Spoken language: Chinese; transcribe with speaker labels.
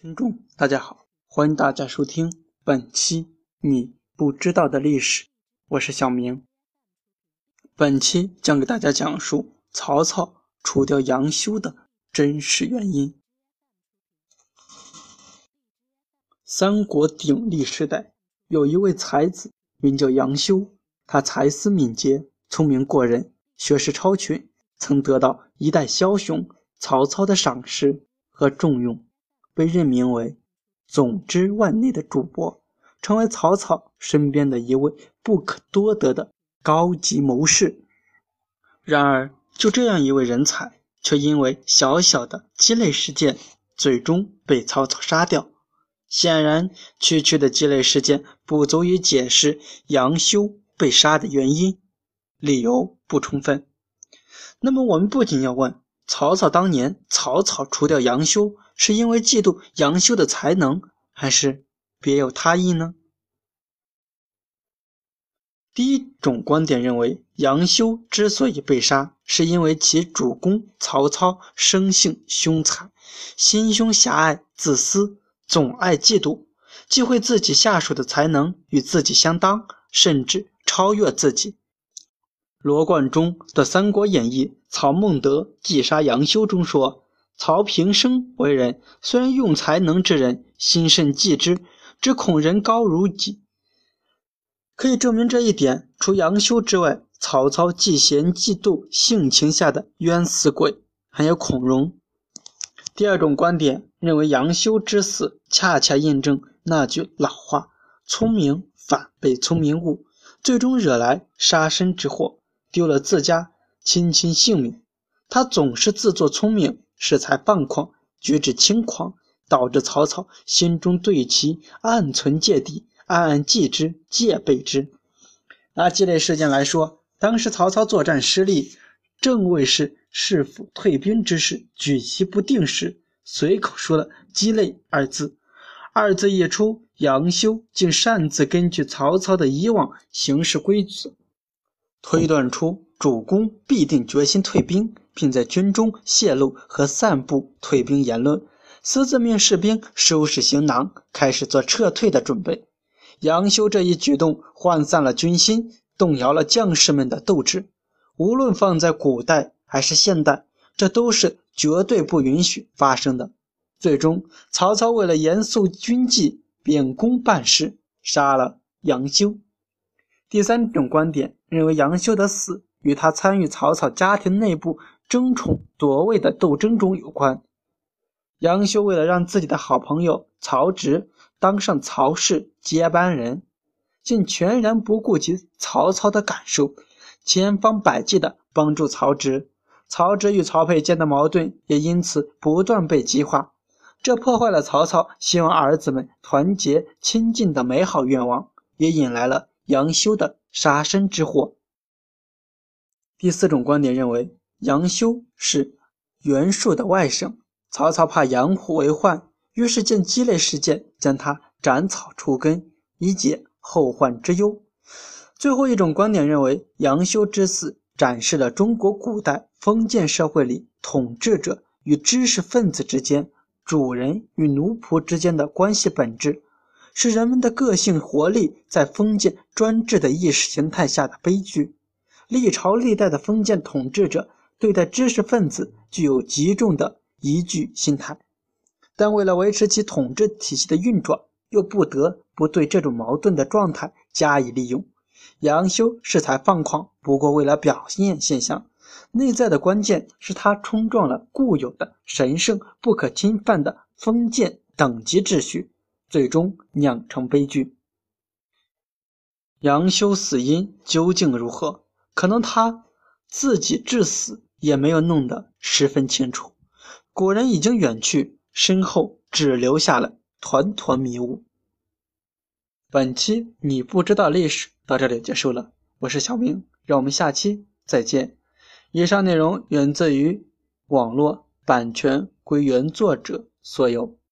Speaker 1: 听众大家好，欢迎大家收听本期你不知道的历史，我是小明。本期将给大家讲述曹操除掉杨修的真实原因。三国鼎立时代，有一位才子名叫杨修，他才思敏捷，聪明过人，学识超群，曾得到一代枭雄曹操的赏识和重用。被任命为总之万内的主播，成为曹操身边的一位不可多得的高级谋士。然而，就这样一位人才，却因为小小的鸡肋事件，最终被曹操杀掉。显然，区区的鸡肋事件不足以解释杨修被杀的原因，理由不充分。那么，我们不仅要问曹操当年草草除掉杨修。是因为嫉妒杨修的才能，还是别有他意呢？第一种观点认为，杨修之所以被杀，是因为其主公曹操生性凶残，心胸狭隘、自私，总爱嫉妒，忌讳自己下属的才能与自己相当，甚至超越自己。罗贯中的《三国演义》曹孟德计杀杨修中说。曹平生为人，虽然用才能之人，心甚忌之，只恐人高如己。可以证明这一点，除杨修之外，曹操嫉贤嫉妒性情下的冤死鬼，还有孔融。第二种观点认为，杨修之死恰恰印证那句老话：“聪明反被聪明误”，最终惹来杀身之祸，丢了自家亲亲性命。他总是自作聪明。恃才放旷，举止轻狂，导致曹操心中对其暗存芥蒂，暗暗忌之、戒备之。拿鸡肋事件来说，当时曹操作战失利，正为是是否退兵之事，举棋不定时，随口说了“鸡肋”二字。二字一出，杨修竟擅自根据曹操的以往行事规则，推断出主公必定决心退兵。并在军中泄露和散布退兵言论，私自命士兵收拾行囊，开始做撤退的准备。杨修这一举动涣散了军心，动摇了将士们的斗志。无论放在古代还是现代，这都是绝对不允许发生的。最终，曹操为了严肃军纪，秉公办事，杀了杨修。第三种观点认为，杨修的死与他参与曹操家庭内部。争宠夺位的斗争中有关。杨修为了让自己的好朋友曹植当上曹氏接班人，竟全然不顾及曹操的感受，千方百计地帮助曹植。曹植与曹丕间的矛盾也因此不断被激化，这破坏了曹操希望儿子们团结亲近的美好愿望，也引来了杨修的杀身之祸。第四种观点认为。杨修是袁术的外甥，曹操怕杨虎为患，于是借鸡肋事件将他斩草除根，以解后患之忧。最后一种观点认为，杨修之死展示了中国古代封建社会里统治者与知识分子之间、主人与奴仆之间的关系本质，是人们的个性活力在封建专制的意识形态下的悲剧。历朝历代的封建统治者。对待知识分子具有极重的疑惧心态，但为了维持其统治体系的运转，又不得不对这种矛盾的状态加以利用。杨修恃才放旷，不过为了表现现象，内在的关键是他冲撞了固有的神圣不可侵犯的封建等级秩序，最终酿成悲剧。杨修死因究竟如何？可能他自己致死。也没有弄得十分清楚，古人已经远去，身后只留下了团团迷雾。本期你不知道历史到这里结束了，我是小明，让我们下期再见。以上内容源自于网络，版权归原作者所有。